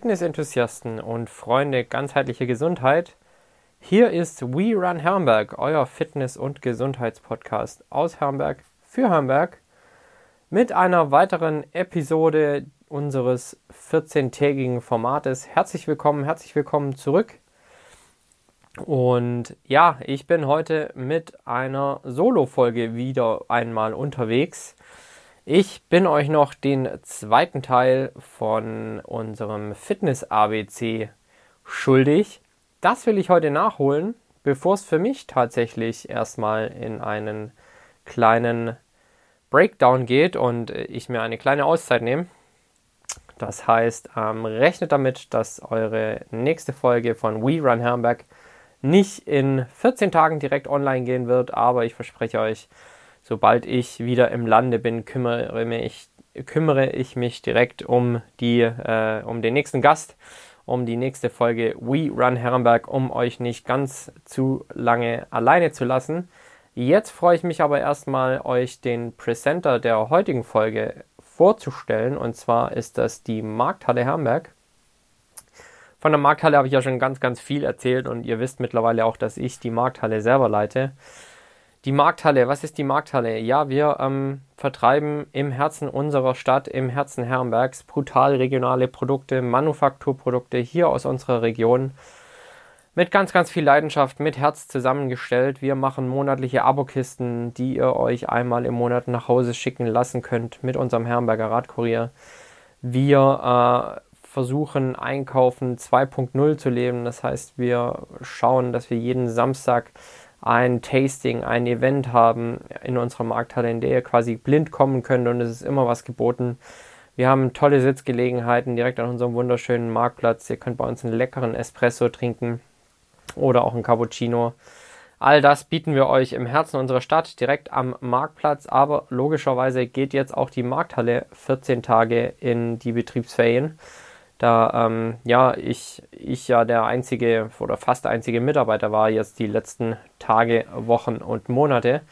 Fitnessenthusiasten und Freunde ganzheitlicher Gesundheit, hier ist We Run Herrenberg, euer Fitness- und Gesundheitspodcast aus Herrenberg für Herrenberg mit einer weiteren Episode unseres 14-tägigen Formates. Herzlich willkommen, herzlich willkommen zurück. Und ja, ich bin heute mit einer Solo-Folge wieder einmal unterwegs. Ich bin euch noch den zweiten Teil von unserem Fitness-ABC schuldig. Das will ich heute nachholen, bevor es für mich tatsächlich erstmal in einen kleinen Breakdown geht und ich mir eine kleine Auszeit nehme. Das heißt, ähm, rechnet damit, dass eure nächste Folge von We Run Herrenberg nicht in 14 Tagen direkt online gehen wird, aber ich verspreche euch, sobald ich wieder im Lande bin, kümmere mich, kümmere ich mich direkt um, die, äh, um den nächsten Gast, um die nächste Folge We Run Herrenberg, um euch nicht ganz zu lange alleine zu lassen. Jetzt freue ich mich aber erstmal, euch den Presenter der heutigen Folge vorzustellen. Und zwar ist das die Markthalle Herrenberg. Von der Markthalle habe ich ja schon ganz, ganz viel erzählt und ihr wisst mittlerweile auch, dass ich die Markthalle selber leite. Die Markthalle, was ist die Markthalle? Ja, wir ähm, vertreiben im Herzen unserer Stadt, im Herzen Herrenbergs, brutal regionale Produkte, Manufakturprodukte hier aus unserer Region. Mit ganz, ganz viel Leidenschaft, mit Herz zusammengestellt. Wir machen monatliche Abokisten, die ihr euch einmal im Monat nach Hause schicken lassen könnt mit unserem Herrenberger Radkurier. Wir äh, versuchen Einkaufen 2.0 zu leben. Das heißt, wir schauen, dass wir jeden Samstag ein Tasting, ein Event haben in unserer Markthalle, in der ihr quasi blind kommen könnt und es ist immer was geboten. Wir haben tolle Sitzgelegenheiten direkt an unserem wunderschönen Marktplatz. Ihr könnt bei uns einen leckeren Espresso trinken oder auch einen Cappuccino. All das bieten wir euch im Herzen unserer Stadt direkt am Marktplatz, aber logischerweise geht jetzt auch die Markthalle 14 Tage in die Betriebsferien da ähm, ja ich, ich ja der einzige oder fast einzige Mitarbeiter war jetzt die letzten Tage, Wochen und Monate.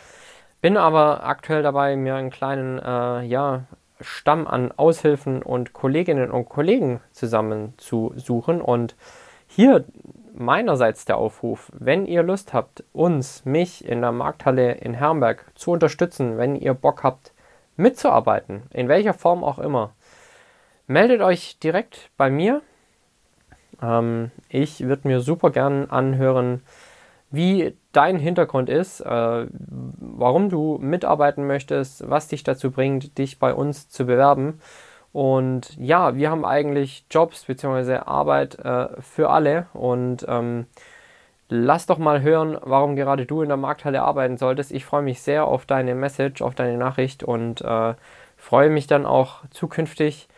Bin aber aktuell dabei, mir einen kleinen äh, ja, Stamm an Aushilfen und Kolleginnen und Kollegen zusammenzusuchen. Und hier meinerseits der Aufruf, wenn ihr Lust habt, uns, mich in der Markthalle in Herrenberg zu unterstützen, wenn ihr Bock habt, mitzuarbeiten, in welcher Form auch immer, meldet euch direkt bei mir. Ähm, ich würde mir super gern anhören, wie dein Hintergrund ist, äh, warum du mitarbeiten möchtest, was dich dazu bringt, dich bei uns zu bewerben. Und ja, wir haben eigentlich Jobs bzw. Arbeit äh, für alle und ähm, lass doch mal hören, warum gerade du in der Markthalle arbeiten solltest. Ich freue mich sehr auf deine Message, auf deine Nachricht und äh, freue mich dann auch zukünftig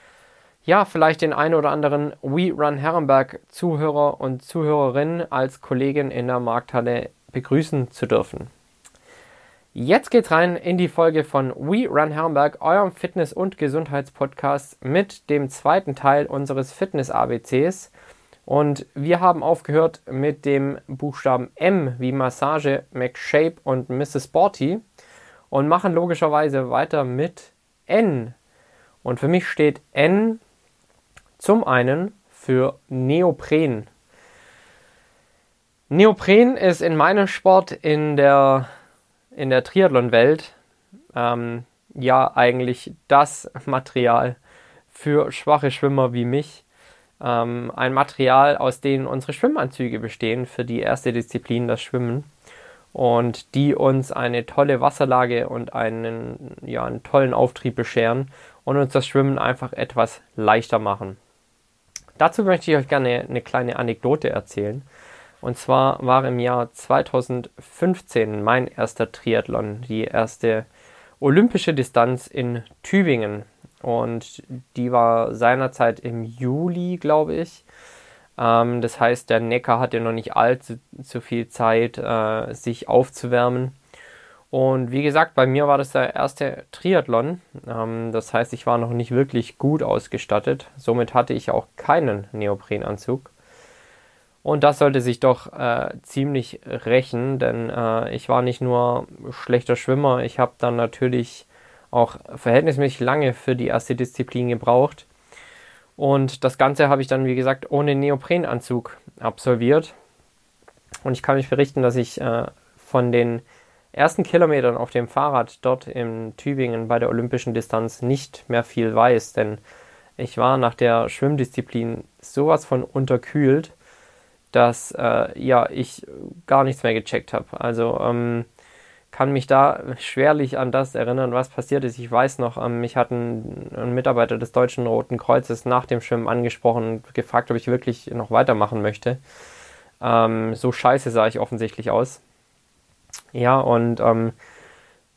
ja, vielleicht den einen oder anderen We Run Herrenberg Zuhörer und Zuhörerin als Kollegin in der Markthalle begrüßen zu dürfen. Jetzt geht's rein in die Folge von We Run Herrenberg, eurem Fitness- und Gesundheitspodcast mit dem zweiten Teil unseres Fitness-ABCs. Und wir haben aufgehört mit dem Buchstaben M wie Massage, McShape und Mrs. Sporty und machen logischerweise weiter mit N. Und für mich steht N zum einen für Neopren. Neopren ist in meinem Sport in der, in der Triathlon-Welt ähm, ja eigentlich das Material für schwache Schwimmer wie mich. Ähm, ein Material, aus dem unsere Schwimmanzüge bestehen für die erste Disziplin, das Schwimmen. Und die uns eine tolle Wasserlage und einen, ja, einen tollen Auftrieb bescheren und uns das Schwimmen einfach etwas leichter machen. Dazu möchte ich euch gerne eine kleine Anekdote erzählen. Und zwar war im Jahr 2015 mein erster Triathlon, die erste olympische Distanz in Tübingen. Und die war seinerzeit im Juli, glaube ich. Ähm, das heißt, der Neckar hatte noch nicht allzu viel Zeit, äh, sich aufzuwärmen. Und wie gesagt, bei mir war das der erste Triathlon. Ähm, das heißt, ich war noch nicht wirklich gut ausgestattet. Somit hatte ich auch keinen Neoprenanzug. Und das sollte sich doch äh, ziemlich rächen, denn äh, ich war nicht nur schlechter Schwimmer, ich habe dann natürlich auch verhältnismäßig lange für die erste Disziplin gebraucht. Und das Ganze habe ich dann, wie gesagt, ohne Neoprenanzug absolviert. Und ich kann mich berichten, dass ich äh, von den ersten Kilometern auf dem Fahrrad dort in Tübingen bei der olympischen Distanz nicht mehr viel weiß, denn ich war nach der Schwimmdisziplin sowas von unterkühlt, dass äh, ja ich gar nichts mehr gecheckt habe. Also ähm, kann mich da schwerlich an das erinnern, was passiert ist. Ich weiß noch, ähm, mich hat ein, ein, Mitarbeiter des Deutschen Roten Kreuzes nach dem Schwimmen angesprochen und gefragt, ob ich wirklich noch weitermachen möchte. Ähm, so scheiße sah ich offensichtlich aus. Ja, und ähm,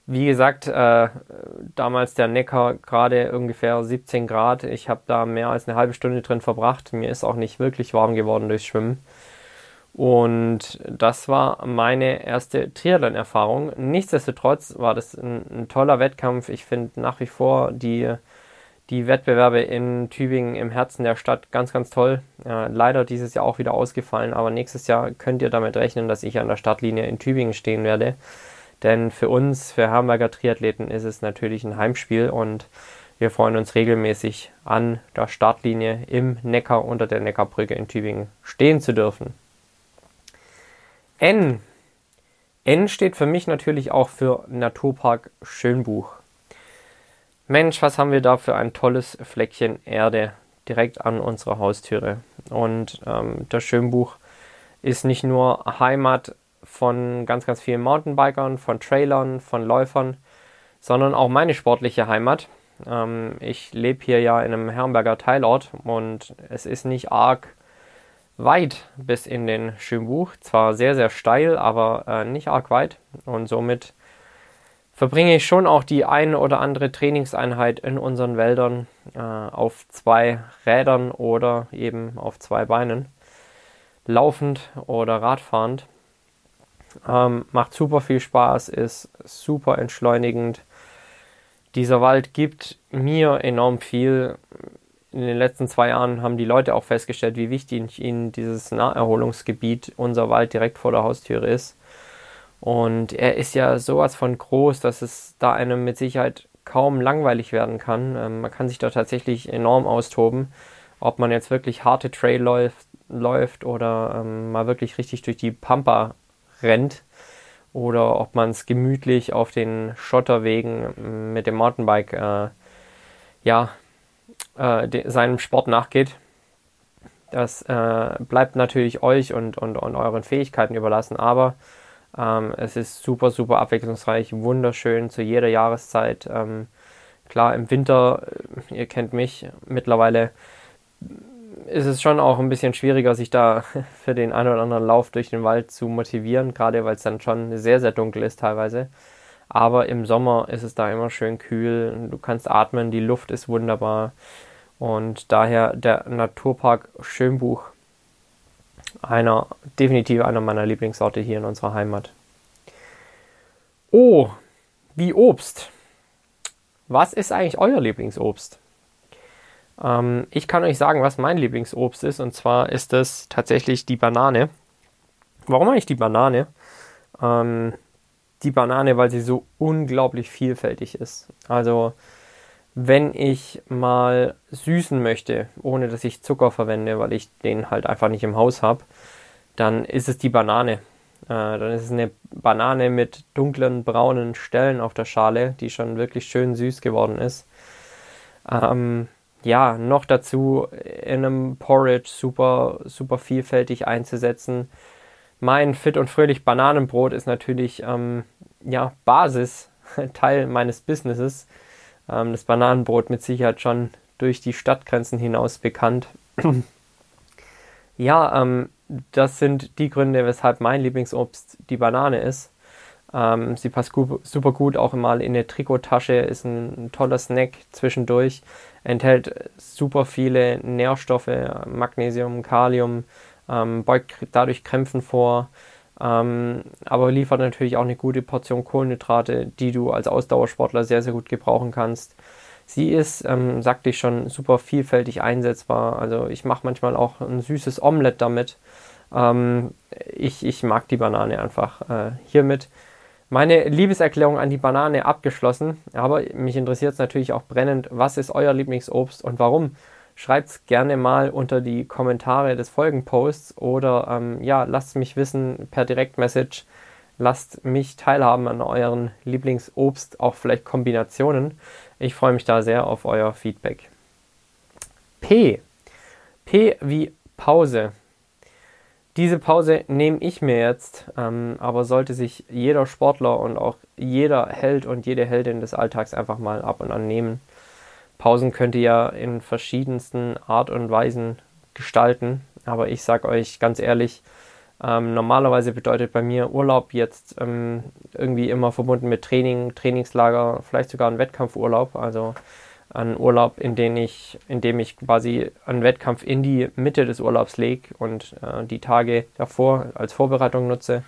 wie gesagt, äh, damals der Neckar gerade ungefähr 17 Grad. Ich habe da mehr als eine halbe Stunde drin verbracht. Mir ist auch nicht wirklich warm geworden durchs Schwimmen. Und das war meine erste Triathlon-Erfahrung. Nichtsdestotrotz war das ein, ein toller Wettkampf. Ich finde nach wie vor die, die Wettbewerbe in Tübingen im Herzen der Stadt ganz, ganz toll. Äh, leider dieses Jahr auch wieder ausgefallen, aber nächstes Jahr könnt ihr damit rechnen, dass ich an der Startlinie in Tübingen stehen werde. Denn für uns, für Hamburger Triathleten, ist es natürlich ein Heimspiel und wir freuen uns regelmäßig an der Startlinie im Neckar unter der Neckarbrücke in Tübingen stehen zu dürfen. N. N steht für mich natürlich auch für Naturpark Schönbuch. Mensch, was haben wir da für ein tolles Fleckchen Erde direkt an unserer Haustüre. Und ähm, das Schönbuch ist nicht nur Heimat von ganz, ganz vielen Mountainbikern, von Trailern, von Läufern, sondern auch meine sportliche Heimat. Ähm, ich lebe hier ja in einem Herrenberger Teilort und es ist nicht arg weit bis in den Schönbuch. Zwar sehr, sehr steil, aber äh, nicht arg weit. Und somit verbringe ich schon auch die eine oder andere Trainingseinheit in unseren Wäldern äh, auf zwei Rädern oder eben auf zwei Beinen. Laufend oder radfahrend. Ähm, macht super viel Spaß, ist super entschleunigend. Dieser Wald gibt mir enorm viel in den letzten zwei Jahren haben die Leute auch festgestellt, wie wichtig ihnen dieses Naherholungsgebiet, unser Wald direkt vor der Haustüre ist. Und er ist ja sowas von groß, dass es da einem mit Sicherheit kaum langweilig werden kann. Ähm, man kann sich da tatsächlich enorm austoben, ob man jetzt wirklich harte Trail läuft, läuft oder ähm, mal wirklich richtig durch die Pampa rennt oder ob man es gemütlich auf den Schotterwegen mit dem Mountainbike äh, ja, äh, seinem Sport nachgeht. Das äh, bleibt natürlich euch und, und, und euren Fähigkeiten überlassen, aber ähm, es ist super, super abwechslungsreich, wunderschön zu jeder Jahreszeit. Ähm, klar, im Winter, äh, ihr kennt mich, mittlerweile ist es schon auch ein bisschen schwieriger, sich da für den einen oder anderen Lauf durch den Wald zu motivieren, gerade weil es dann schon sehr, sehr dunkel ist teilweise. Aber im Sommer ist es da immer schön kühl, du kannst atmen, die Luft ist wunderbar. Und daher der Naturpark Schönbuch einer, definitiv einer meiner Lieblingsorte hier in unserer Heimat. Oh, wie Obst. Was ist eigentlich euer Lieblingsobst? Ähm, ich kann euch sagen, was mein Lieblingsobst ist, und zwar ist es tatsächlich die Banane. Warum eigentlich die Banane? Ähm, die Banane, weil sie so unglaublich vielfältig ist. Also wenn ich mal süßen möchte, ohne dass ich Zucker verwende, weil ich den halt einfach nicht im Haus habe, dann ist es die Banane. Äh, dann ist es eine Banane mit dunklen braunen Stellen auf der Schale, die schon wirklich schön süß geworden ist. Ähm, ja, noch dazu in einem Porridge super, super vielfältig einzusetzen. Mein fit und fröhlich Bananenbrot ist natürlich ähm, ja, Basis, Teil meines Businesses. Ähm, das Bananenbrot mit Sicherheit schon durch die Stadtgrenzen hinaus bekannt. ja, ähm, das sind die Gründe, weshalb mein Lieblingsobst die Banane ist. Ähm, sie passt super gut auch mal in eine Trikottasche, ist ein, ein, toller Snack zwischendurch, enthält super viele Nährstoffe, Magnesium, Kalium, ähm, beugt dadurch Krämpfen vor, ähm, aber liefert natürlich auch eine gute Portion Kohlenhydrate, die du als Ausdauersportler sehr, sehr gut gebrauchen kannst. Sie ist, ähm, sagte ich schon, super vielfältig einsetzbar. Also ich mache manchmal auch ein süßes Omelett damit. Ähm, ich, ich mag die Banane einfach. Äh, hiermit meine Liebeserklärung an die Banane abgeschlossen. Aber mich interessiert es natürlich auch brennend, was ist euer Lieblingsobst und warum? Schreibt es gerne mal unter die Kommentare des Folgenposts oder ähm, ja, lasst mich wissen per Direktmessage. Lasst mich teilhaben an euren Lieblingsobst, auch vielleicht Kombinationen. Ich freue mich da sehr auf euer Feedback. P. P wie Pause. Diese Pause nehme ich mir jetzt, ähm, aber sollte sich jeder Sportler und auch jeder Held und jede Heldin des Alltags einfach mal ab und an nehmen. Pausen könnt ihr ja in verschiedensten Art und Weisen gestalten, aber ich sage euch ganz ehrlich, ähm, normalerweise bedeutet bei mir Urlaub jetzt ähm, irgendwie immer verbunden mit Training, Trainingslager, vielleicht sogar ein Wettkampfurlaub. Also an Urlaub, in dem ich, in dem ich quasi einen Wettkampf in die Mitte des Urlaubs lege und äh, die Tage davor als Vorbereitung nutze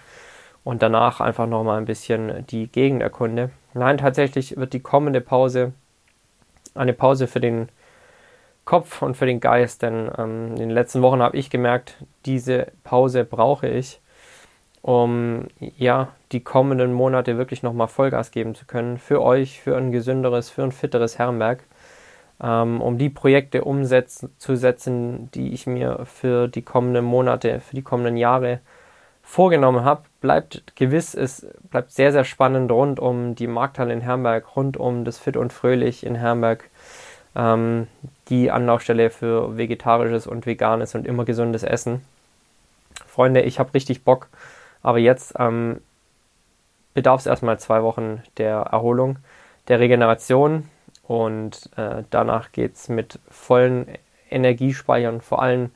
und danach einfach nochmal ein bisschen die Gegend erkunde. Nein, tatsächlich wird die kommende Pause eine Pause für den Kopf und für den Geist, denn ähm, in den letzten Wochen habe ich gemerkt, diese Pause brauche ich, um ja die kommenden Monate wirklich nochmal Vollgas geben zu können für euch, für ein gesünderes, für ein fitteres Herrenberg ähm, um die Projekte umzusetzen, die ich mir für die kommenden Monate, für die kommenden Jahre vorgenommen habe. Bleibt gewiss, es bleibt sehr, sehr spannend rund um die Markthalle in Herrenberg, rund um das Fit und Fröhlich in Herrenberg, ähm, die Anlaufstelle für vegetarisches und veganes und immer gesundes Essen. Freunde, ich habe richtig Bock, aber jetzt ähm, bedarf es erstmal zwei Wochen der Erholung, der Regeneration, und äh, danach geht es mit vollen Energiespeichern, vor allem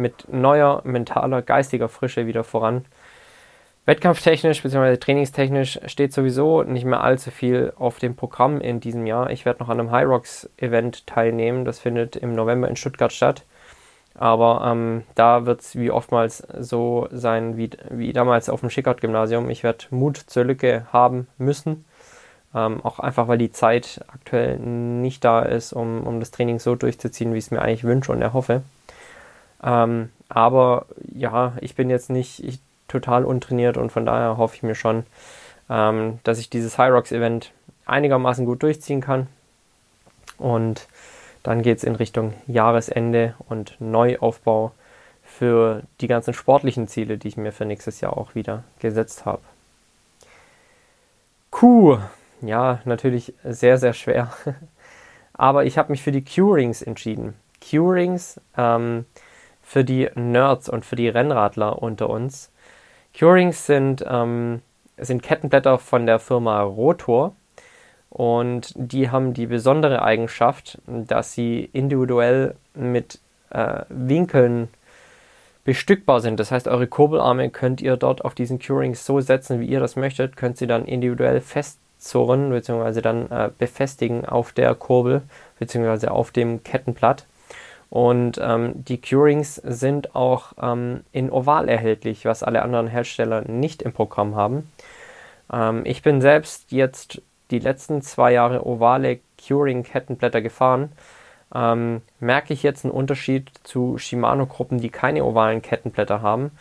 mit neuer mentaler, geistiger Frische wieder voran. Wettkampftechnisch bzw. trainingstechnisch steht sowieso nicht mehr allzu viel auf dem Programm in diesem Jahr. Ich werde noch an einem High Rocks Event teilnehmen. Das findet im November in Stuttgart statt. Aber ähm, da wird es wie oftmals so sein wie, wie damals auf dem Schickert-Gymnasium. Ich werde Mut zur Lücke haben müssen ähm, auch einfach, weil die Zeit aktuell nicht da ist, um, um das Training so durchzuziehen, wie ich es mir eigentlich wünsche und erhoffe. Ähm, aber ja, ich bin jetzt nicht ich, total untrainiert und von daher hoffe ich mir schon, ähm, dass ich dieses High Rocks Event einigermaßen gut durchziehen kann. Und dann geht es in Richtung Jahresende und Neuaufbau für die ganzen sportlichen Ziele, die ich mir für nächstes Jahr auch wieder gesetzt habe. Q ja, natürlich sehr, sehr schwer. Aber ich habe mich für die Q-Rings entschieden. Q-Rings ähm, für die Nerds und für die Rennradler unter uns. Q-Rings sind, ähm, sind Kettenblätter von der Firma Rotor und die haben die besondere Eigenschaft, dass sie individuell mit äh, Winkeln bestückbar sind. Das heißt, eure Kurbelarme könnt ihr dort auf diesen Q-Rings so setzen, wie ihr das möchtet, könnt sie dann individuell fest zurren bzw. dann äh, befestigen auf der Kurbel bzw. auf dem Kettenblatt. Und ähm, die Curings sind auch ähm, in Oval erhältlich, was alle anderen Hersteller nicht im Programm haben. Ähm, ich bin selbst jetzt die letzten zwei Jahre ovale Curing-Kettenblätter gefahren. Ähm, merke ich jetzt einen Unterschied zu Shimano-Gruppen, die keine ovalen Kettenblätter haben?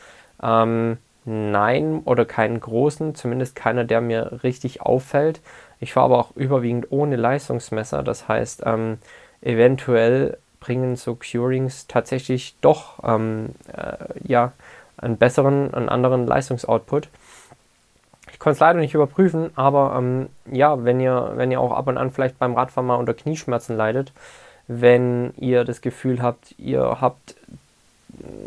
Ähm, Nein oder keinen großen, zumindest keiner, der mir richtig auffällt. Ich fahre aber auch überwiegend ohne Leistungsmesser, das heißt, ähm, eventuell bringen so Curings tatsächlich doch ähm, äh, ja, einen besseren, einen anderen Leistungsoutput. Ich konnte es leider nicht überprüfen, aber ähm, ja, wenn ihr, wenn ihr auch ab und an vielleicht beim Radfahren mal unter Knieschmerzen leidet, wenn ihr das Gefühl habt, ihr habt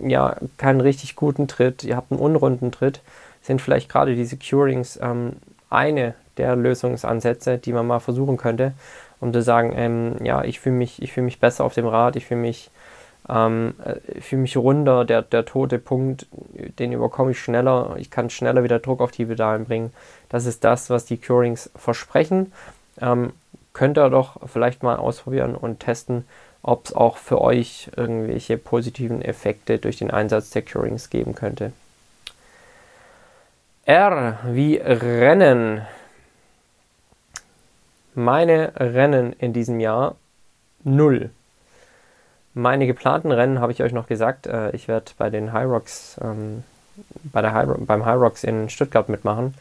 ja, keinen richtig guten Tritt, ihr habt einen unrunden Tritt, sind vielleicht gerade diese Curings ähm, eine der Lösungsansätze, die man mal versuchen könnte, um zu sagen, ähm, ja, ich fühle mich, fühl mich besser auf dem Rad, ich fühle mich, ähm, äh, fühl mich runder, der, der tote Punkt, den überkomme ich schneller, ich kann schneller wieder Druck auf die Pedalen bringen. Das ist das, was die Curings versprechen. Ähm, könnt ihr doch vielleicht mal ausprobieren und testen, ob es auch für euch irgendwelche positiven Effekte durch den Einsatz der Curings geben könnte. R wie Rennen. Meine Rennen in diesem Jahr null. Meine geplanten Rennen habe ich euch noch gesagt. Äh, ich werde bei den High Rocks, ähm, bei der High, beim High Rocks in Stuttgart mitmachen.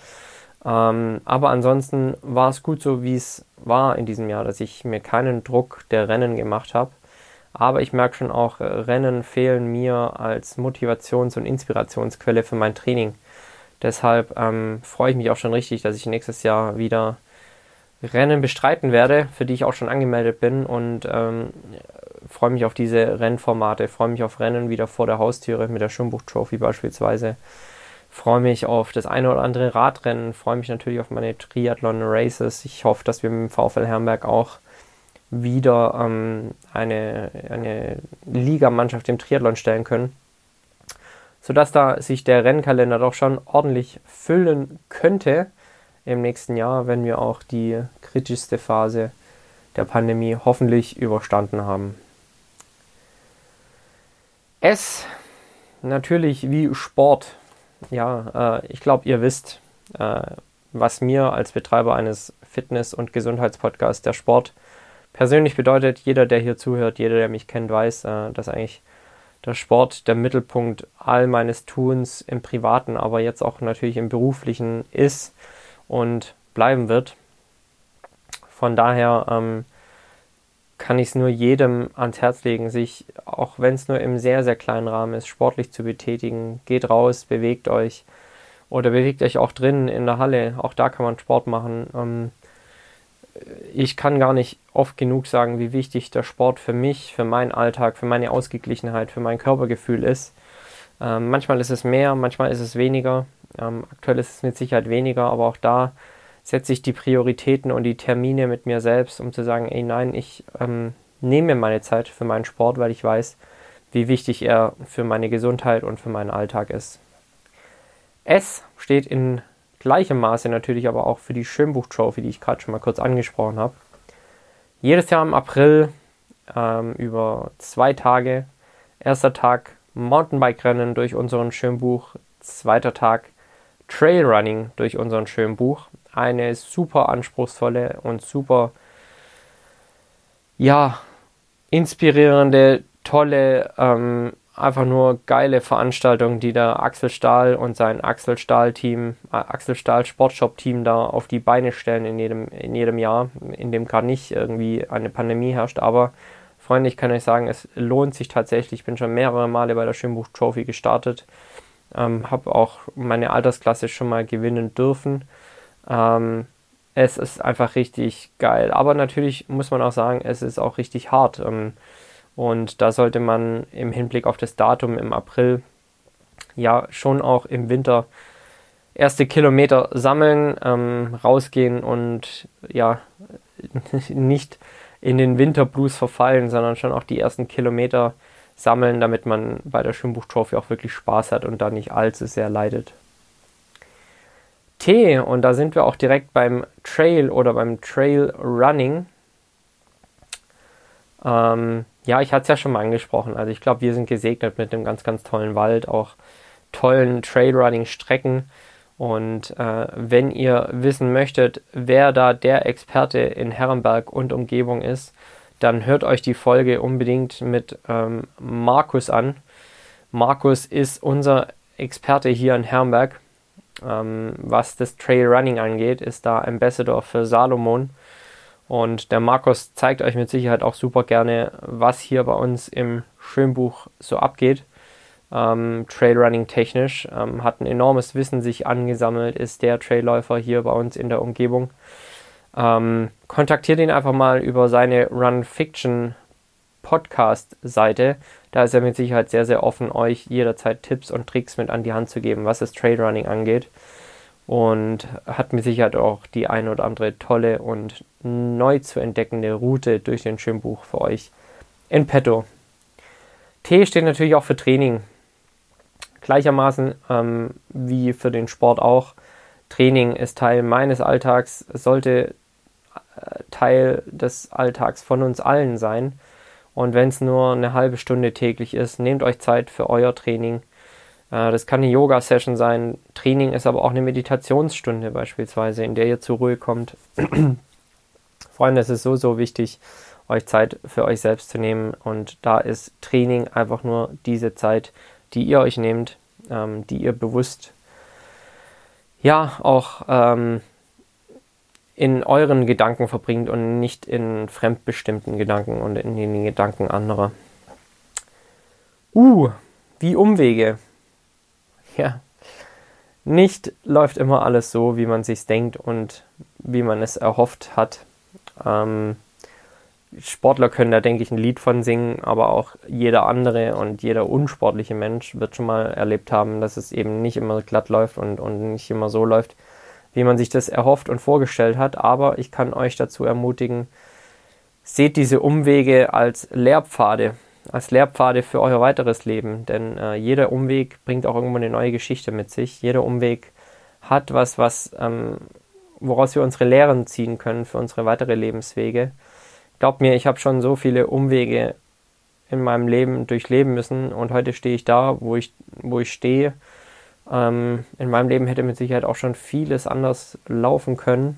Ähm, aber ansonsten war es gut so, wie es war in diesem Jahr, dass ich mir keinen Druck der Rennen gemacht habe. Aber ich merke schon auch, äh, Rennen fehlen mir als Motivations- und Inspirationsquelle für mein Training. Deshalb ähm, freue ich mich auch schon richtig, dass ich nächstes Jahr wieder Rennen bestreiten werde, für die ich auch schon angemeldet bin und ähm, freue mich auf diese Rennformate, freue mich auf Rennen wieder vor der Haustüre mit der Schwimmbuch Trophy beispielsweise, freue mich auf das eine oder andere Radrennen, freue mich natürlich auf meine Triathlon Races. Ich hoffe, dass wir mit dem VfL Herrenberg auch wieder ähm, eine, eine Ligamannschaft im Triathlon stellen können, sodass da sich der Rennkalender doch schon ordentlich füllen könnte im nächsten Jahr, wenn wir auch die kritischste Phase der Pandemie hoffentlich überstanden haben. Es natürlich wie Sport. Ja, äh, ich glaube, ihr wisst, äh, was mir als Betreiber eines Fitness- und Gesundheitspodcasts der Sport persönlich bedeutet. Jeder, der hier zuhört, jeder, der mich kennt, weiß, äh, dass eigentlich der Sport der Mittelpunkt all meines Tuns im privaten, aber jetzt auch natürlich im beruflichen ist und bleiben wird. Von daher ähm, kann ich es nur jedem ans Herz legen, sich, auch wenn es nur im sehr, sehr kleinen Rahmen ist, sportlich zu betätigen. Geht raus, bewegt euch oder bewegt euch auch drinnen in der Halle. Auch da kann man Sport machen. Ähm, ich kann gar nicht oft genug sagen, wie wichtig der Sport für mich, für meinen Alltag, für meine Ausgeglichenheit, für mein Körpergefühl ist. Ähm, manchmal ist es mehr, manchmal ist es weniger. Ähm, aktuell ist es mit Sicherheit weniger, aber auch da setze ich die Prioritäten und die Termine mit mir selbst, um zu sagen, ey nein, ich ähm, nehme mir meine Zeit für meinen Sport, weil ich weiß, wie wichtig er für meine Gesundheit und für meinen Alltag ist. Es steht in gleichem Maße natürlich aber auch für die Schwimmbuch-Trophy, die ich gerade schon mal kurz angesprochen habe. Jedes Jahr im April ähm, über zwei Tage. Erster Tag Mountainbike-Rennen durch unseren Schwimmbuch, zweiter Tag Trailrunning durch unseren schönen Buch. Eine super anspruchsvolle und super, ja, inspirierende, tolle, ähm, einfach nur geile Veranstaltung, die der Axel Stahl und sein Axel Stahl Team, äh, Axel Stahl Sportshop Team da auf die Beine stellen in jedem, in jedem Jahr, in dem gerade nicht irgendwie eine Pandemie herrscht. Aber Freunde, ich kann euch sagen, es lohnt sich tatsächlich. Ich bin schon mehrere Male bei der Schwimmbuch Trophy gestartet. Ähm, habe auch meine Altersklasse schon mal gewinnen dürfen. Ähm, es ist einfach richtig geil. Aber natürlich muss man auch sagen, es ist auch richtig hart. Ähm, und da sollte man im Hinblick auf das Datum im April ja schon auch im Winter erste Kilometer sammeln, ähm, rausgehen und ja nicht in den Winterblues verfallen, sondern schon auch die ersten Kilometer sammeln, damit man bei der Schwimmbuch-Trophy auch wirklich Spaß hat und da nicht allzu sehr leidet. T, und da sind wir auch direkt beim Trail oder beim Trail Running. Ähm, ja, ich hatte es ja schon mal angesprochen. Also ich glaube, wir sind gesegnet mit einem ganz, ganz tollen Wald, auch tollen Trailrunning-Strecken. Und äh, wenn ihr wissen möchtet, wer da der Experte in Herrenberg und Umgebung ist, dann hört euch die Folge unbedingt mit ähm, Markus an. Markus ist unser Experte hier in Herrenberg, ähm, was das Trailrunning angeht, ist da Ambassador für Salomon. Und der Markus zeigt euch mit Sicherheit auch super gerne, was hier bei uns im Schwimmbuch so abgeht. Ähm, Trailrunning technisch, ähm, hat ein enormes Wissen sich angesammelt, ist der Trailläufer hier bei uns in der Umgebung. Ähm, kontaktiert ihn einfach mal über seine Run Fiction Podcast Seite. Da ist er mit Sicherheit sehr, sehr offen, euch jederzeit Tipps und Tricks mit an die Hand zu geben, was das Trailrunning angeht. Und hat mit Sicherheit auch die ein oder andere tolle und neu zu entdeckende Route durch den Schwimmbuch für euch in petto. T steht natürlich auch für Training. Gleichermaßen ähm, wie für den Sport auch. Training ist Teil meines Alltags, sollte Teil des Alltags von uns allen sein. Und wenn es nur eine halbe Stunde täglich ist, nehmt euch Zeit für euer Training. Äh, das kann eine Yoga-Session sein. Training ist aber auch eine Meditationsstunde beispielsweise, in der ihr zur Ruhe kommt. Freunde, es ist so, so wichtig, euch Zeit für euch selbst zu nehmen. Und da ist Training einfach nur diese Zeit, die ihr euch nehmt, ähm, die ihr bewusst, ja, auch ähm, in euren Gedanken verbringt und nicht in fremdbestimmten Gedanken und in den Gedanken anderer. Uh, wie Umwege. Ja, nicht läuft immer alles so, wie man sich denkt und wie man es erhofft hat. Ähm, Sportler können da, denke ich, ein Lied von singen, aber auch jeder andere und jeder unsportliche Mensch wird schon mal erlebt haben, dass es eben nicht immer glatt läuft und, und nicht immer so läuft, wie man sich das erhofft und vorgestellt hat. Aber ich kann euch dazu ermutigen, seht diese Umwege als Lehrpfade, als Lehrpfade für euer weiteres Leben. Denn äh, jeder Umweg bringt auch irgendwo eine neue Geschichte mit sich. Jeder Umweg hat was, was ähm, woraus wir unsere Lehren ziehen können für unsere weitere Lebenswege. Glaubt mir, ich habe schon so viele Umwege in meinem Leben durchleben müssen und heute stehe ich da, wo ich, wo ich stehe. Ähm, in meinem Leben hätte mit Sicherheit auch schon vieles anders laufen können.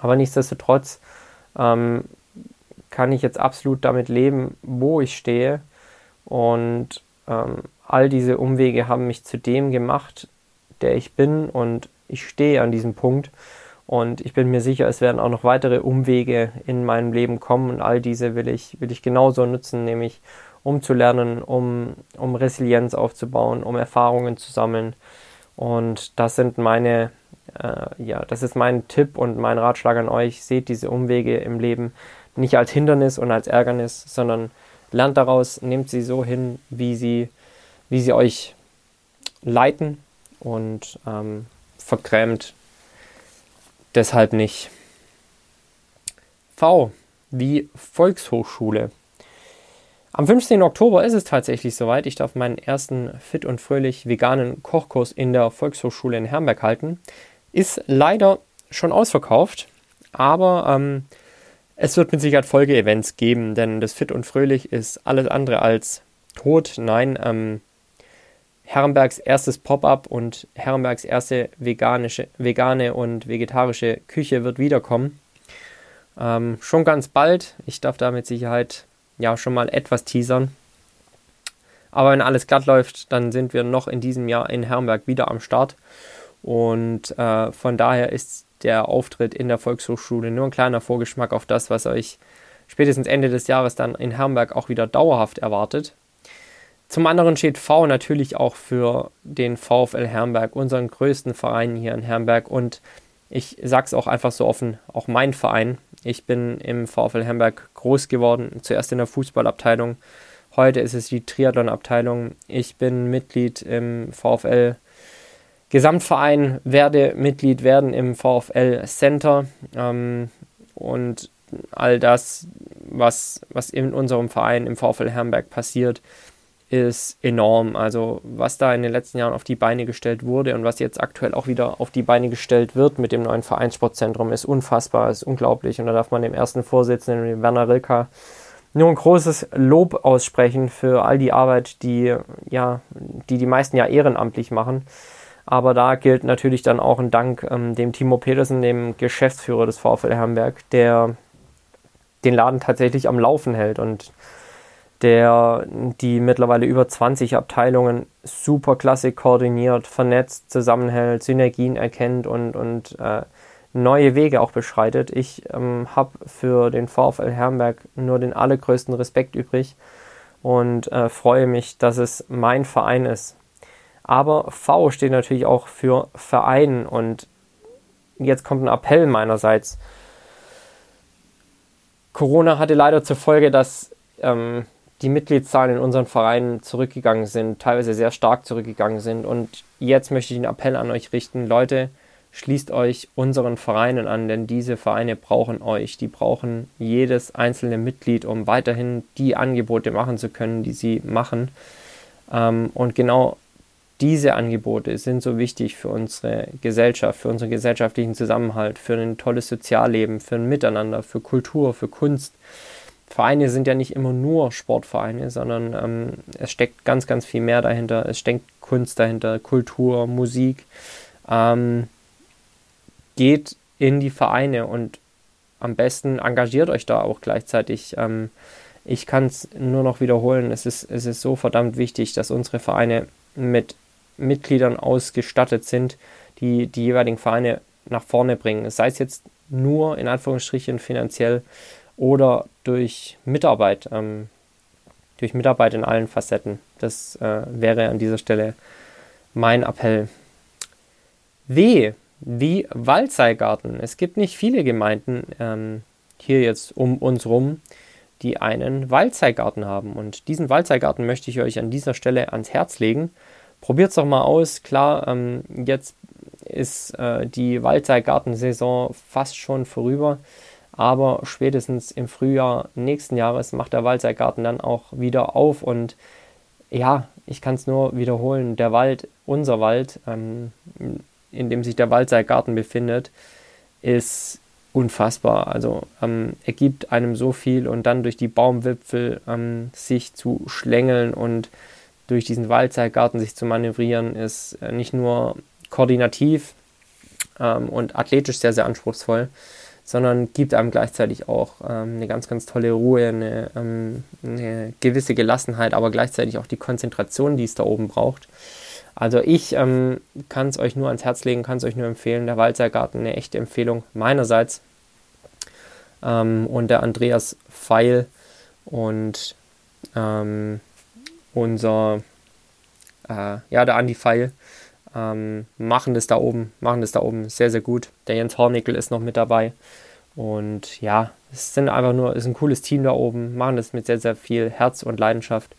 Aber nichtsdestotrotz ähm, kann ich jetzt absolut damit leben, wo ich stehe. Und ähm, all diese Umwege haben mich zu dem gemacht, der ich bin. Und ich stehe an diesem Punkt. Und ich bin mir sicher, es werden auch noch weitere Umwege in meinem Leben kommen. Und all diese will ich, will ich genauso nutzen, nämlich um zu lernen, um, um Resilienz aufzubauen, um Erfahrungen zu sammeln. Und das sind meine, äh, ja, das ist mein Tipp und mein Ratschlag an euch. Seht diese Umwege im Leben nicht als Hindernis und als Ärgernis, sondern lernt daraus, nehmt sie so hin, wie sie, wie sie euch leiten und ähm, vergrämt deshalb nicht. V wie Volkshochschule. Am 15. Oktober ist es tatsächlich soweit. Ich darf meinen ersten fit und fröhlich veganen Kochkurs in der Volkshochschule in Herrenberg halten. Ist leider schon ausverkauft, aber ähm, es wird mit Sicherheit Folge-Events geben, denn das Fit und Fröhlich ist alles andere als tot. Nein, ähm, Herrenbergs erstes Pop-up und Herrenbergs erste veganische, vegane und vegetarische Küche wird wiederkommen. Ähm, schon ganz bald. Ich darf da mit Sicherheit ja schon mal etwas teasern. Aber wenn alles glatt läuft, dann sind wir noch in diesem Jahr in Herrenberg wieder am Start. Und äh, von daher ist der Auftritt in der Volkshochschule nur ein kleiner Vorgeschmack auf das, was euch spätestens Ende des Jahres dann in Herrenberg auch wieder dauerhaft erwartet. Zum anderen steht V natürlich auch für den VfL Herrenberg, unseren größten Verein hier in Herrenberg. Und ich sage es auch einfach so offen, auch mein Verein. Ich bin im VfL Herrenberg groß geworden, zuerst in der Fußballabteilung. Heute ist es die Triathlon-Abteilung. Ich bin Mitglied im VfL Gesamtverein, werde Mitglied werden im VfL Center. Ähm, und all das, was, was in unserem Verein im VfL Herrenberg passiert, ist enorm. Also was da in den letzten Jahren auf die Beine gestellt wurde und was jetzt aktuell auch wieder auf die Beine gestellt wird mit dem neuen Vereinssportzentrum, ist unfassbar, ist unglaublich. Und da darf man dem ersten Vorsitzenden, Werner Rilka, nur ein großes Lob aussprechen für all die Arbeit, die ja, die, die meisten ja ehrenamtlich machen. Aber da gilt natürlich dann auch ein Dank ähm, dem Timo Petersen, dem Geschäftsführer des VfL Hamburg, der den Laden tatsächlich am Laufen hält und der die mittlerweile über 20 Abteilungen super klasse koordiniert, vernetzt, zusammenhält, Synergien erkennt und, und äh, neue Wege auch beschreitet. Ich ähm, habe für den VfL Herrenberg nur den allergrößten Respekt übrig und äh, freue mich, dass es mein Verein ist. Aber V steht natürlich auch für Verein und jetzt kommt ein Appell meinerseits. Corona hatte leider zur Folge, dass ähm, die Mitgliedszahlen in unseren Vereinen zurückgegangen sind, teilweise sehr stark zurückgegangen sind. Und jetzt möchte ich einen Appell an euch richten. Leute, schließt euch unseren Vereinen an, denn diese Vereine brauchen euch. Die brauchen jedes einzelne Mitglied, um weiterhin die Angebote machen zu können, die sie machen. Ähm, und genau diese Angebote sind so wichtig für unsere Gesellschaft, für unseren gesellschaftlichen Zusammenhalt, für ein tolles Sozialleben, für ein Miteinander, für Kultur, für Kunst. Vereine sind ja nicht immer nur Sportvereine, sondern ähm, es steckt ganz, ganz viel mehr dahinter. Es steckt Kunst dahinter, Kultur, Musik. Ähm, geht in die Vereine und am besten engagiert euch da auch gleichzeitig. Ähm, ich kann es nur noch wiederholen, es ist, es ist so verdammt wichtig, dass unsere Vereine mit Mitgliedern ausgestattet sind, die die jeweiligen Vereine nach vorne bringen. Sei es jetzt nur in Anführungsstrichen finanziell oder durch Mitarbeit, ähm, durch Mitarbeit in allen Facetten. Das äh, wäre an dieser Stelle mein Appell. W wie Waldseigarten. Es gibt nicht viele Gemeinden ähm, hier jetzt um uns rum, die einen Waldseigarten haben. Und diesen Waldseigarten möchte ich euch an dieser Stelle ans Herz legen. Probiert es doch mal aus. Klar, ähm, jetzt ist äh, die Waldseigartensaison fast schon vorüber. Aber spätestens im Frühjahr nächsten Jahres macht der Waldseigarten dann auch wieder auf. Und ja, ich kann es nur wiederholen, der Wald, unser Wald, ähm, in dem sich der Waldseigarten befindet, ist unfassbar. Also ähm, er gibt einem so viel und dann durch die Baumwipfel ähm, sich zu schlängeln und durch diesen Waldseigarten sich zu manövrieren, ist äh, nicht nur koordinativ ähm, und athletisch sehr, sehr anspruchsvoll, sondern gibt einem gleichzeitig auch ähm, eine ganz, ganz tolle Ruhe, eine, ähm, eine gewisse Gelassenheit, aber gleichzeitig auch die Konzentration, die es da oben braucht. Also ich ähm, kann es euch nur ans Herz legen, kann es euch nur empfehlen. Der Walzergarten, eine echte Empfehlung meinerseits. Ähm, und der Andreas Pfeil und ähm, unser, äh, ja, der Andi Pfeil ähm, machen das da oben, machen das da oben sehr, sehr gut. Der Jens Hornickel ist noch mit dabei. Und ja, es sind einfach nur, ist ein cooles Team da oben, machen das mit sehr, sehr viel Herz und Leidenschaft.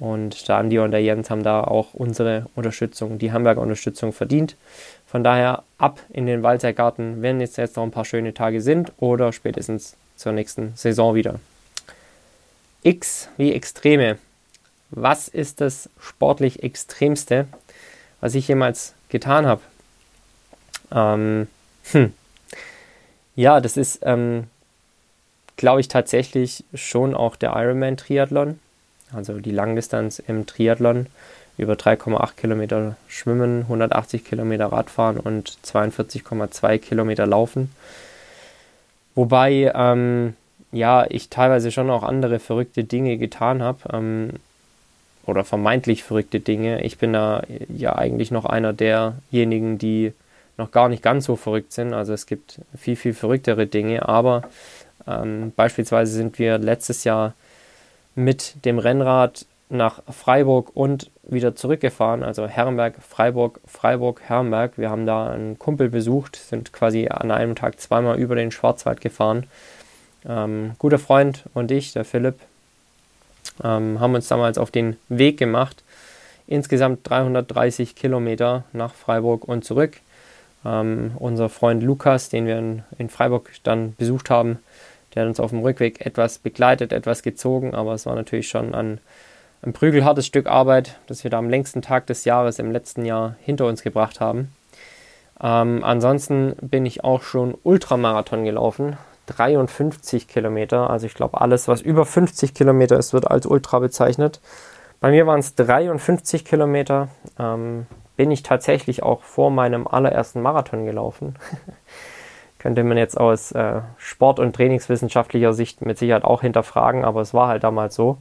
Und der Andi und der Jens haben da auch unsere Unterstützung, die Hamburger Unterstützung verdient. Von daher ab in den Waldseilgarten, wenn jetzt, jetzt noch ein paar schöne Tage sind oder spätestens zur nächsten Saison wieder. X wie Extreme. Was ist das sportlich Extremste, was ich jemals getan habe? Ähm, hm. Ja, das ist, ähm, glaube ich, tatsächlich schon auch der Ironman Triathlon also die Langdistanz im Triathlon über 3,8 Kilometer Schwimmen, 180 Kilometer Radfahren und 42,2 Kilometer Laufen. Wobei ähm, ja ich teilweise schon auch andere verrückte Dinge getan habe ähm, oder vermeintlich verrückte Dinge. Ich bin da ja eigentlich noch einer derjenigen, die noch gar nicht ganz so verrückt sind. Also es gibt viel, viel verrücktere Dinge, aber ähm, beispielsweise sind wir letztes Jahr mit dem Rennrad nach Freiburg und wieder zurückgefahren, also Herrenberg, Freiburg, Freiburg, Herrenberg. Wir haben da einen Kumpel besucht, sind quasi an einem Tag zweimal über den Schwarzwald gefahren. Ähm, guter Freund und ich, der Philipp, ähm, haben uns damals auf den Weg gemacht. Insgesamt 330 Kilometer nach Freiburg und zurück. Ähm, unser Freund Lukas, den wir in, in Freiburg dann besucht haben, der hat uns auf dem Rückweg etwas begleitet, etwas gezogen, aber es war natürlich schon ein, ein prügelhartes Stück Arbeit, das wir da am längsten Tag des Jahres im letzten Jahr hinter uns gebracht haben. Ähm, ansonsten bin ich auch schon Ultramarathon gelaufen, 53 Kilometer. Also ich glaube, alles, was über 50 Kilometer ist, wird als Ultra bezeichnet. Bei mir waren es 53 Kilometer. Ähm, bin ich tatsächlich auch vor meinem allerersten Marathon gelaufen. könnte man jetzt aus äh, Sport- und Trainingswissenschaftlicher Sicht mit Sicherheit auch hinterfragen, aber es war halt damals so.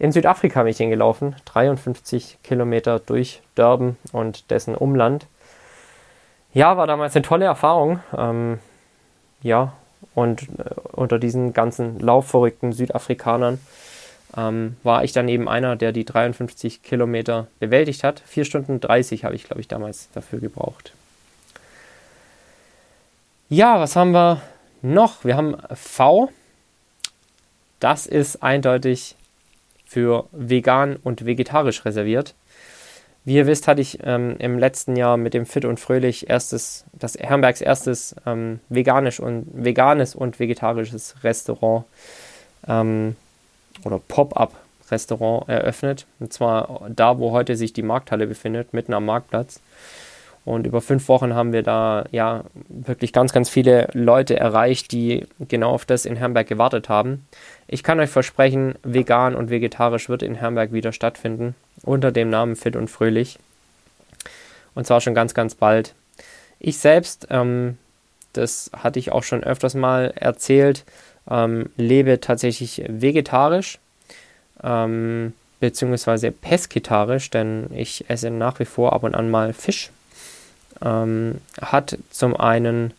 In Südafrika bin ich hingelaufen, 53 Kilometer durch Durban und dessen Umland. Ja, war damals eine tolle Erfahrung. Ähm, ja, und äh, unter diesen ganzen laufverrückten Südafrikanern ähm, war ich dann eben einer, der die 53 Kilometer bewältigt hat. 4 Stunden 30 habe ich, glaube ich, damals dafür gebraucht. Ja, was haben wir noch? Wir haben V. Das ist eindeutig für vegan und vegetarisch reserviert. Wie ihr wisst, hatte ich ähm, im letzten Jahr mit dem Fit und Fröhlich erstes, das Herrenbergs erstes ähm, veganisch und, veganes und vegetarisches Restaurant ähm, oder Pop-up-Restaurant eröffnet. Und zwar da, wo heute sich die Markthalle befindet, mitten am Marktplatz. Und über fünf Wochen haben wir da ja wirklich ganz, ganz viele Leute erreicht, die genau auf das in Herrenberg gewartet haben. Ich kann euch versprechen, vegan und vegetarisch wird in Herrenberg wieder stattfinden, unter dem Namen Fit und Fröhlich. Und zwar schon ganz, ganz bald. Ich selbst, ähm, das hatte ich auch schon öfters mal erzählt, ähm, lebe tatsächlich vegetarisch. Ähm, beziehungsweise pesketarisch, denn ich esse nach wie vor ab und an mal Fisch ähm, hat zum einen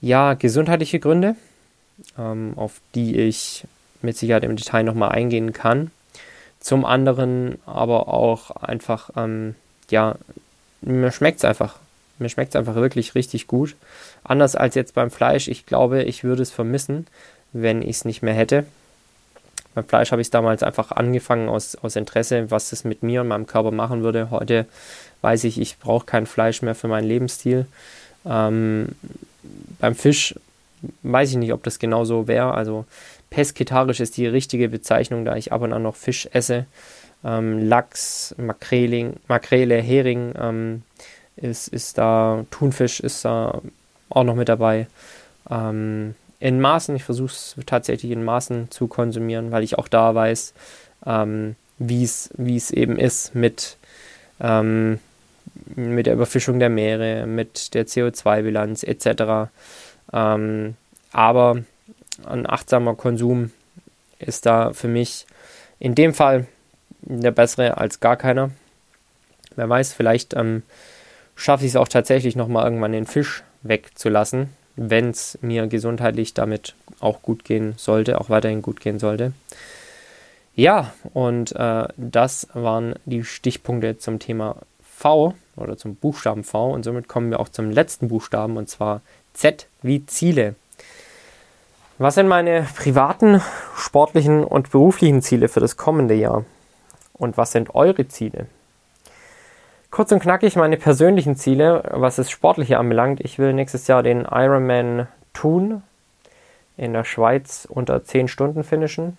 ja, gesundheitliche Gründe, ähm, auf die ich mit Sicherheit im Detail nochmal eingehen kann. Zum anderen aber auch einfach, ähm, ja, mir schmeckt es einfach. Mir schmeckt es einfach wirklich richtig gut. Anders als jetzt beim Fleisch. Ich glaube, ich würde es vermissen, wenn ich es nicht mehr hätte. Beim Fleisch habe ich es damals einfach angefangen aus, aus Interesse, was es mit mir und meinem Körper machen würde. Heute weiß ich, ich brauche kein Fleisch mehr für meinen Lebensstil. Ähm, beim Fisch weiß ich nicht, ob das genau so wäre. Also pesketarisch ist die richtige Bezeichnung, da ich ab und an noch Fisch esse. Ähm, Lachs, Makreling, Makrele, Hering ähm, ist, ist da, Thunfisch ist da auch noch mit dabei. Ähm, in Maßen, ich versuche es tatsächlich in Maßen zu konsumieren, weil ich auch da weiß, ähm, wie es eben ist mit, ähm, mit der Überfischung der Meere, mit der CO2-Bilanz etc. Ähm, aber ein achtsamer Konsum ist da für mich in dem Fall der bessere als gar keiner. Wer weiß, vielleicht ähm, schaffe ich es auch tatsächlich nochmal irgendwann den Fisch wegzulassen, wenn es mir gesundheitlich damit auch gut gehen sollte, auch weiterhin gut gehen sollte. Ja, und äh, das waren die Stichpunkte zum Thema V oder zum Buchstaben V und somit kommen wir auch zum letzten Buchstaben und zwar Z wie Ziele. Was sind meine privaten, sportlichen und beruflichen Ziele für das kommende Jahr? Und was sind eure Ziele? Kurz und knackig meine persönlichen Ziele, was das Sportliche anbelangt. Ich will nächstes Jahr den Ironman tun, in der Schweiz unter 10 Stunden finishen.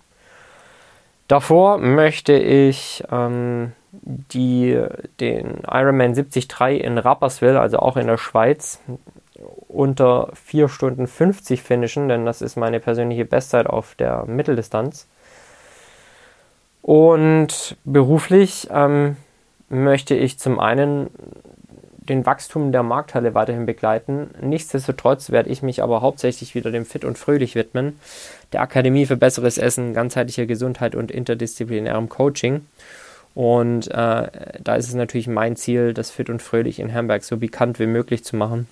Davor möchte ich ähm, die, den Ironman 73 in Rapperswil, also auch in der Schweiz, unter 4 Stunden 50 finishen, denn das ist meine persönliche Bestzeit auf der Mitteldistanz. Und beruflich ähm, möchte ich zum einen den Wachstum der Markthalle weiterhin begleiten. Nichtsdestotrotz werde ich mich aber hauptsächlich wieder dem Fit und Fröhlich widmen, der Akademie für besseres Essen, ganzheitlicher Gesundheit und interdisziplinärem Coaching. Und äh, da ist es natürlich mein Ziel, das Fit und Fröhlich in Hamburg so bekannt wie möglich zu machen.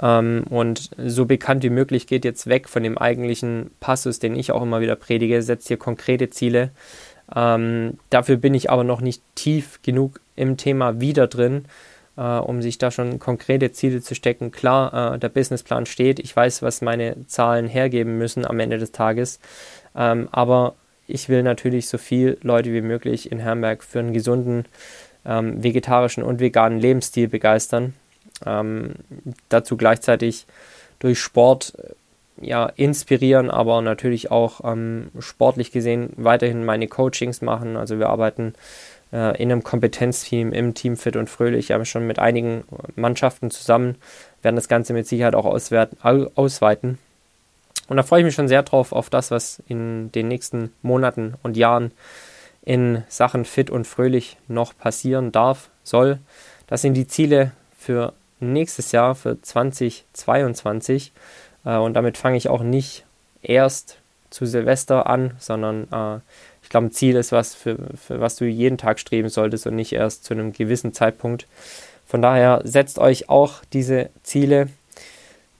Ähm, und so bekannt wie möglich geht jetzt weg von dem eigentlichen Passus, den ich auch immer wieder predige, setzt hier konkrete Ziele. Ähm, dafür bin ich aber noch nicht tief genug im Thema wieder drin, äh, um sich da schon konkrete Ziele zu stecken. Klar, äh, der Businessplan steht, ich weiß, was meine Zahlen hergeben müssen am Ende des Tages, ähm, aber ich will natürlich so viele Leute wie möglich in Hamburg für einen gesunden, ähm, vegetarischen und veganen Lebensstil begeistern. Ähm, dazu gleichzeitig durch Sport ja, inspirieren, aber natürlich auch ähm, sportlich gesehen weiterhin meine Coachings machen. Also wir arbeiten äh, in einem Kompetenzteam im Team Fit und Fröhlich. Haben schon mit einigen Mannschaften zusammen, werden das Ganze mit Sicherheit auch ausweiten. Und da freue ich mich schon sehr drauf, auf das, was in den nächsten Monaten und Jahren in Sachen Fit und Fröhlich noch passieren darf, soll. Das sind die Ziele für nächstes Jahr, für 2022. Äh, und damit fange ich auch nicht erst zu Silvester an, sondern äh, ich glaube, ein Ziel ist was, für, für was du jeden Tag streben solltest und nicht erst zu einem gewissen Zeitpunkt. Von daher setzt euch auch diese Ziele.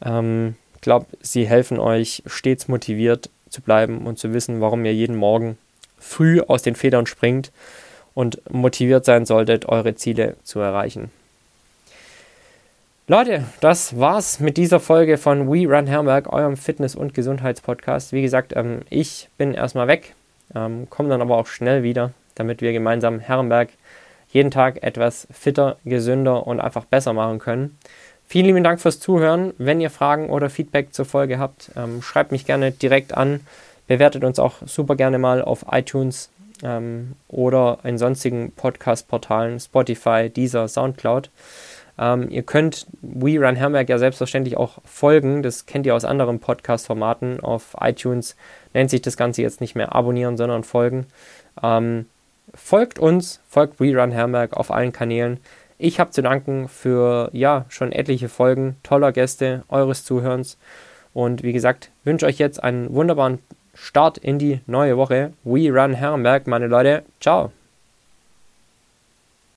Ähm, ich glaube, sie helfen euch stets motiviert zu bleiben und zu wissen, warum ihr jeden Morgen früh aus den Federn springt und motiviert sein solltet, eure Ziele zu erreichen. Leute, das war's mit dieser Folge von We Run Herberg, eurem Fitness- und Gesundheitspodcast. Wie gesagt, ähm, ich bin erstmal weg, ähm, komme dann aber auch schnell wieder, damit wir gemeinsam Herrenberg jeden Tag etwas fitter, gesünder und einfach besser machen können. Vielen lieben Dank fürs Zuhören. Wenn ihr Fragen oder Feedback zur Folge habt, ähm, schreibt mich gerne direkt an. Bewertet uns auch super gerne mal auf iTunes ähm, oder in sonstigen Podcast-Portalen, Spotify, Deezer, Soundcloud. Ähm, ihr könnt We Run Hamburg ja selbstverständlich auch folgen. Das kennt ihr aus anderen Podcast-Formaten. Auf iTunes nennt sich das Ganze jetzt nicht mehr abonnieren, sondern folgen. Ähm, folgt uns, folgt We Run Hamburg auf allen Kanälen. Ich habe zu danken für ja schon etliche Folgen toller Gäste, eures Zuhörens. Und wie gesagt, wünsche euch jetzt einen wunderbaren Start in die neue Woche. We Run Herrenberg, meine Leute. Ciao.